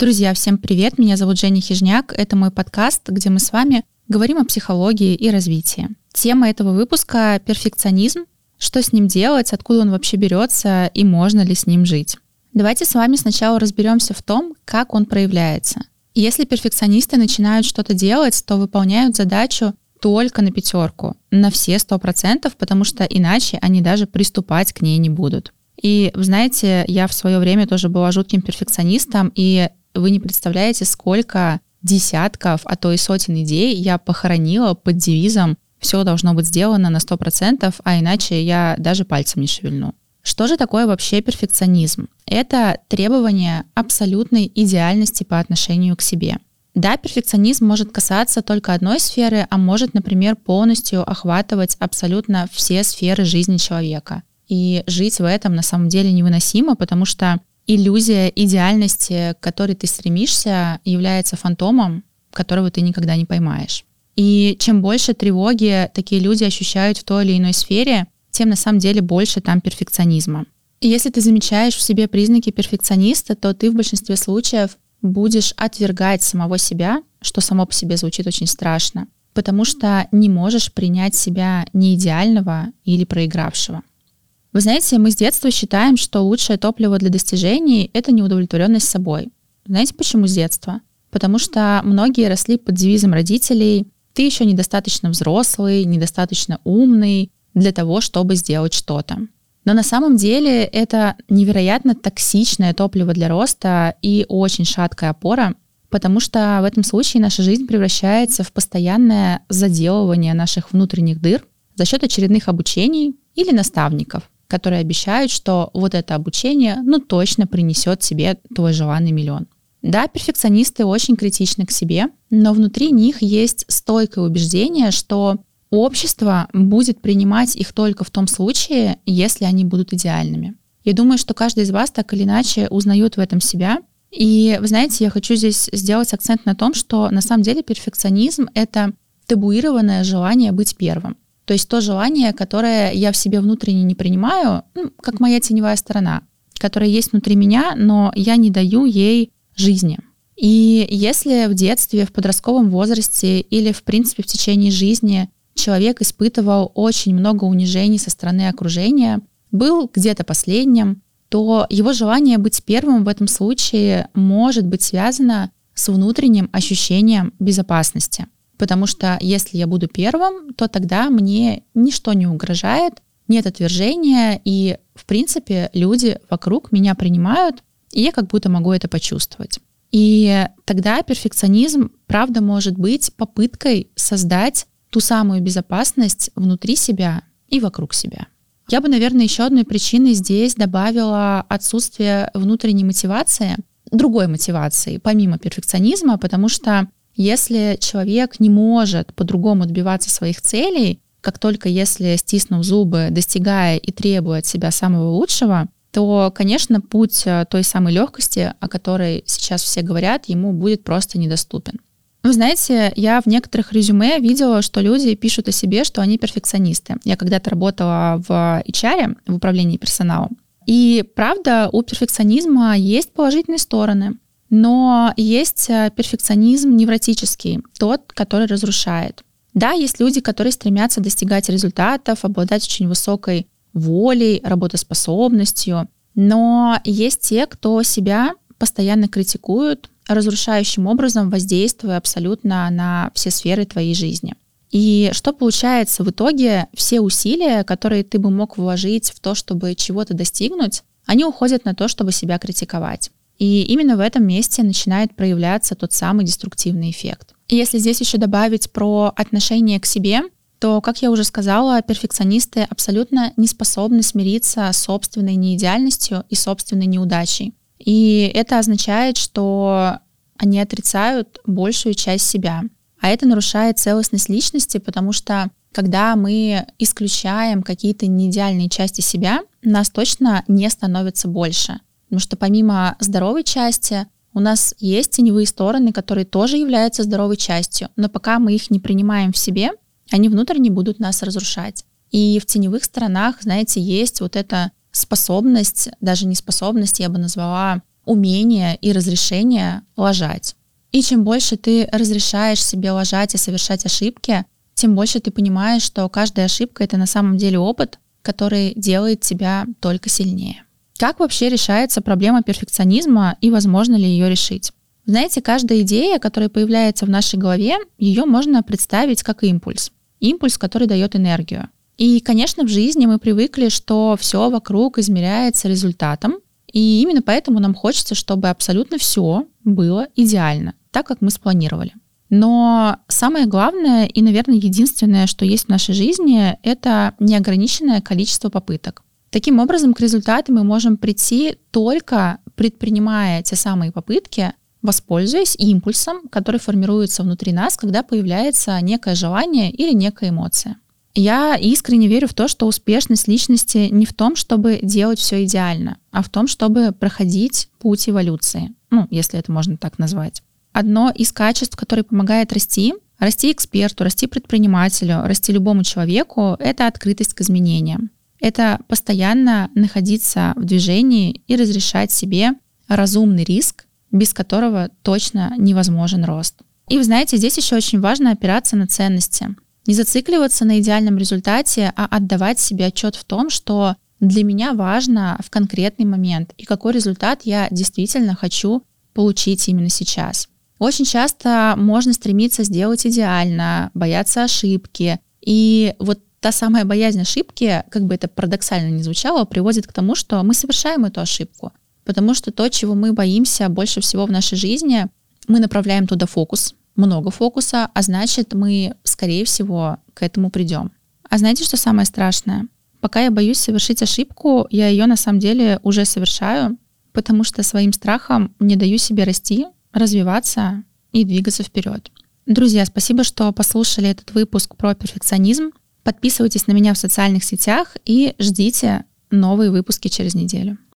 Друзья, всем привет! Меня зовут Женя Хижняк. Это мой подкаст, где мы с вами говорим о психологии и развитии. Тема этого выпуска — перфекционизм. Что с ним делать, откуда он вообще берется и можно ли с ним жить. Давайте с вами сначала разберемся в том, как он проявляется. Если перфекционисты начинают что-то делать, то выполняют задачу только на пятерку, на все сто процентов, потому что иначе они даже приступать к ней не будут. И, знаете, я в свое время тоже была жутким перфекционистом, и вы не представляете, сколько десятков, а то и сотен идей я похоронила под девизом «все должно быть сделано на 100%, а иначе я даже пальцем не шевельну». Что же такое вообще перфекционизм? Это требование абсолютной идеальности по отношению к себе. Да, перфекционизм может касаться только одной сферы, а может, например, полностью охватывать абсолютно все сферы жизни человека. И жить в этом на самом деле невыносимо, потому что иллюзия идеальности, к которой ты стремишься, является фантомом, которого ты никогда не поймаешь. И чем больше тревоги такие люди ощущают в той или иной сфере, тем на самом деле больше там перфекционизма. И если ты замечаешь в себе признаки перфекциониста, то ты в большинстве случаев будешь отвергать самого себя, что само по себе звучит очень страшно, потому что не можешь принять себя неидеального или проигравшего. Вы знаете, мы с детства считаем, что лучшее топливо для достижений — это неудовлетворенность собой. Знаете, почему с детства? Потому что многие росли под девизом родителей «ты еще недостаточно взрослый, недостаточно умный для того, чтобы сделать что-то». Но на самом деле это невероятно токсичное топливо для роста и очень шаткая опора, потому что в этом случае наша жизнь превращается в постоянное заделывание наших внутренних дыр за счет очередных обучений или наставников, которые обещают, что вот это обучение, ну, точно принесет тебе твой желанный миллион. Да, перфекционисты очень критичны к себе, но внутри них есть стойкое убеждение, что общество будет принимать их только в том случае, если они будут идеальными. Я думаю, что каждый из вас так или иначе узнает в этом себя. И вы знаете, я хочу здесь сделать акцент на том, что на самом деле перфекционизм — это табуированное желание быть первым. То есть то желание, которое я в себе внутренне не принимаю, ну, как моя теневая сторона, которая есть внутри меня, но я не даю ей жизни. И если в детстве, в подростковом возрасте или, в принципе, в течение жизни человек испытывал очень много унижений со стороны окружения, был где-то последним, то его желание быть первым в этом случае может быть связано с внутренним ощущением безопасности. Потому что если я буду первым, то тогда мне ничто не угрожает, нет отвержения, и, в принципе, люди вокруг меня принимают, и я как будто могу это почувствовать. И тогда перфекционизм, правда, может быть попыткой создать ту самую безопасность внутри себя и вокруг себя. Я бы, наверное, еще одной причиной здесь добавила отсутствие внутренней мотивации, другой мотивации, помимо перфекционизма, потому что если человек не может по-другому добиваться своих целей, как только если, стиснув зубы, достигая и требуя от себя самого лучшего, то, конечно, путь э, той самой легкости, о которой сейчас все говорят, ему будет просто недоступен. Вы знаете, я в некоторых резюме видела, что люди пишут о себе, что они перфекционисты. Я когда-то работала в HR, в управлении персоналом. И правда, у перфекционизма есть положительные стороны. Но есть э, перфекционизм невротический, тот, который разрушает. Да, есть люди, которые стремятся достигать результатов, обладать очень высокой волей, работоспособностью, но есть те, кто себя постоянно критикуют, разрушающим образом воздействуя абсолютно на все сферы твоей жизни. И что получается в итоге? Все усилия, которые ты бы мог вложить в то, чтобы чего-то достигнуть, они уходят на то, чтобы себя критиковать. И именно в этом месте начинает проявляться тот самый деструктивный эффект. Если здесь еще добавить про отношение к себе, то, как я уже сказала, перфекционисты абсолютно не способны смириться с собственной неидеальностью и собственной неудачей. И это означает, что они отрицают большую часть себя. А это нарушает целостность личности, потому что когда мы исключаем какие-то неидеальные части себя, нас точно не становится больше. Потому что помимо здоровой части у нас есть теневые стороны, которые тоже являются здоровой частью, но пока мы их не принимаем в себе, они внутренне будут нас разрушать. И в теневых сторонах, знаете, есть вот эта способность, даже не способность, я бы назвала умение и разрешение лажать. И чем больше ты разрешаешь себе лажать и совершать ошибки, тем больше ты понимаешь, что каждая ошибка — это на самом деле опыт, который делает тебя только сильнее. Как вообще решается проблема перфекционизма и возможно ли ее решить? Знаете, каждая идея, которая появляется в нашей голове, ее можно представить как импульс. Импульс, который дает энергию. И, конечно, в жизни мы привыкли, что все вокруг измеряется результатом, и именно поэтому нам хочется, чтобы абсолютно все было идеально, так как мы спланировали. Но самое главное и, наверное, единственное, что есть в нашей жизни, это неограниченное количество попыток. Таким образом, к результату мы можем прийти только предпринимая те самые попытки, воспользуясь импульсом, который формируется внутри нас, когда появляется некое желание или некая эмоция. Я искренне верю в то, что успешность личности не в том, чтобы делать все идеально, а в том, чтобы проходить путь эволюции, ну, если это можно так назвать. Одно из качеств, которое помогает расти, расти эксперту, расти предпринимателю, расти любому человеку, это открытость к изменениям. Это постоянно находиться в движении и разрешать себе разумный риск, без которого точно невозможен рост. И вы знаете, здесь еще очень важно опираться на ценности. Не зацикливаться на идеальном результате, а отдавать себе отчет в том, что для меня важно в конкретный момент и какой результат я действительно хочу получить именно сейчас. Очень часто можно стремиться сделать идеально, бояться ошибки. И вот та самая боязнь ошибки, как бы это парадоксально не звучало, приводит к тому, что мы совершаем эту ошибку. Потому что то, чего мы боимся больше всего в нашей жизни, мы направляем туда фокус, много фокуса, а значит, мы, скорее всего, к этому придем. А знаете, что самое страшное? Пока я боюсь совершить ошибку, я ее на самом деле уже совершаю, потому что своим страхом не даю себе расти, развиваться и двигаться вперед. Друзья, спасибо, что послушали этот выпуск про перфекционизм. Подписывайтесь на меня в социальных сетях и ждите новые выпуски через неделю.